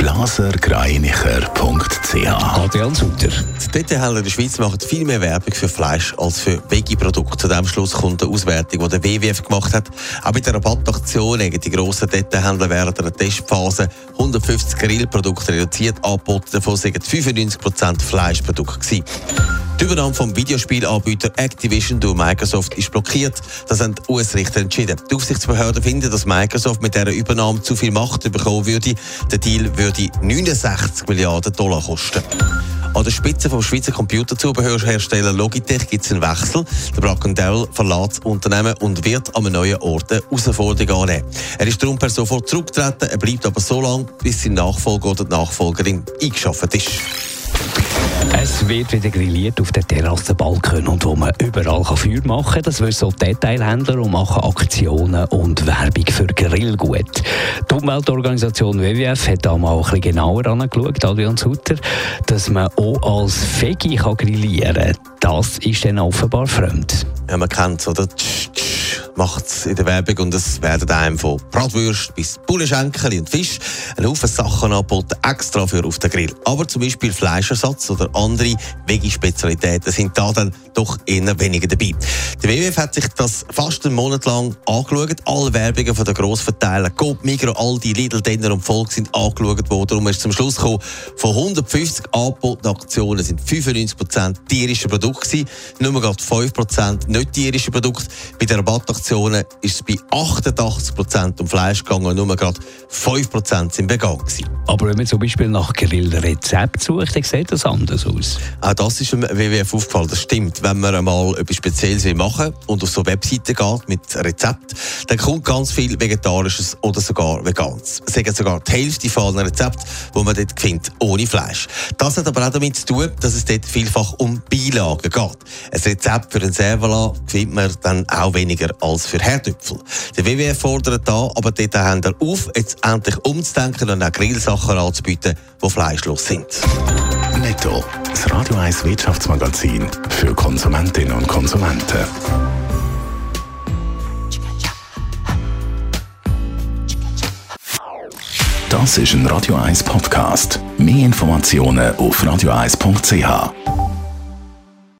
blasergreinicher.ch Adrian Sutter. Die Detailhändler in der Schweiz machen viel mehr Werbung für Fleisch als für Veggie-Produkte. Zu diesem Schluss kommt eine Auswertung, die der WWF gemacht hat. Auch bei der Rabattaktion haben die grossen Detailhändler während einer Testphase 150 Grillprodukte reduziert angeboten. Davon sind 95% Fleischprodukte gewesen. Die Übernahme vom Videospielanbieter Activision durch Microsoft ist blockiert. Das haben die US-Richter entschieden. Die Aufsichtsbehörden finden, dass Microsoft mit dieser Übernahme zu viel Macht bekommen würde. Der Deal würde 69 Milliarden Dollar kosten. An der Spitze vom Schweizer Computerzubehörhersteller Logitech gibt es einen Wechsel. Der Bracken Dowell verlässt das Unternehmen und wird an einem neuen Ort eine Herausforderung annehmen. Er ist darum per sofort zurückgetreten, er bleibt aber so lange, bis sein Nachfolger oder die Nachfolgerin eingeschafft ist. Es wird wieder grilliert auf den Terrassenbalkon und wo man überall Feuer machen kann. Das wissen so Detailhändler und machen Aktionen und Werbung für Grillgut. Die Umweltorganisation WWF hat da mal ein bisschen genauer angeschaut, Adrian Sutter, dass man auch als Veggie grillieren kann. Das ist dann offenbar fremd. Ja, man kennt es, oder? Macht es in der Werbung und es werden einem von Bratwürst bis Bullenschenkel und Fisch ein Haufen Sachen angeboten, extra für auf den Grill. Aber zum Beispiel Fleischersatz oder andere Veggie-Spezialitäten sind da dann doch eher weniger dabei. Der WWF hat sich das fast einen Monat lang angeschaut. Alle Werbungen von den Grossverteilern, Coop, Migros, Aldi, Lidl, Denner und Volk sind angeschaut worden. Darum ist zum Schluss gekommen, von 150 angebotenen Aktionen sind 95% tierische Produkte gewesen, nur gerade 5% nicht tierische Produkte. Bei der Rabattaktion Aktionen ist es bei 88% um Fleisch gegangen und nur gerade 5% sind vegan gewesen. Aber wenn man zum Beispiel nach Grillrezept sucht, dann sieht das anders aus. Auch das ist dem WWF aufgefallen, das stimmt. Wenn man einmal etwas Spezielles machen will und auf so Webseiten geht mit Rezept, dann kommt ganz viel Vegetarisches oder sogar Veganes. Es sagen sogar die Hälfte von allen Rezepten, die man dort findet, ohne Fleisch. Das hat aber auch damit zu tun, dass es dort vielfach um Beilagen geht. Ein Rezept für einen Servola findet man dann auch weniger als für Herdöpfel. Der WWF fordert da aber dort Händler auf, jetzt endlich umzudenken und auch Grillsachen anzubieten, die fleischlos sind. Netto, das Radio 1 Wirtschaftsmagazin für Konsumentinnen und Konsumenten. Das ist ein Radio 1 Podcast. Mehr Informationen auf radio1.ch.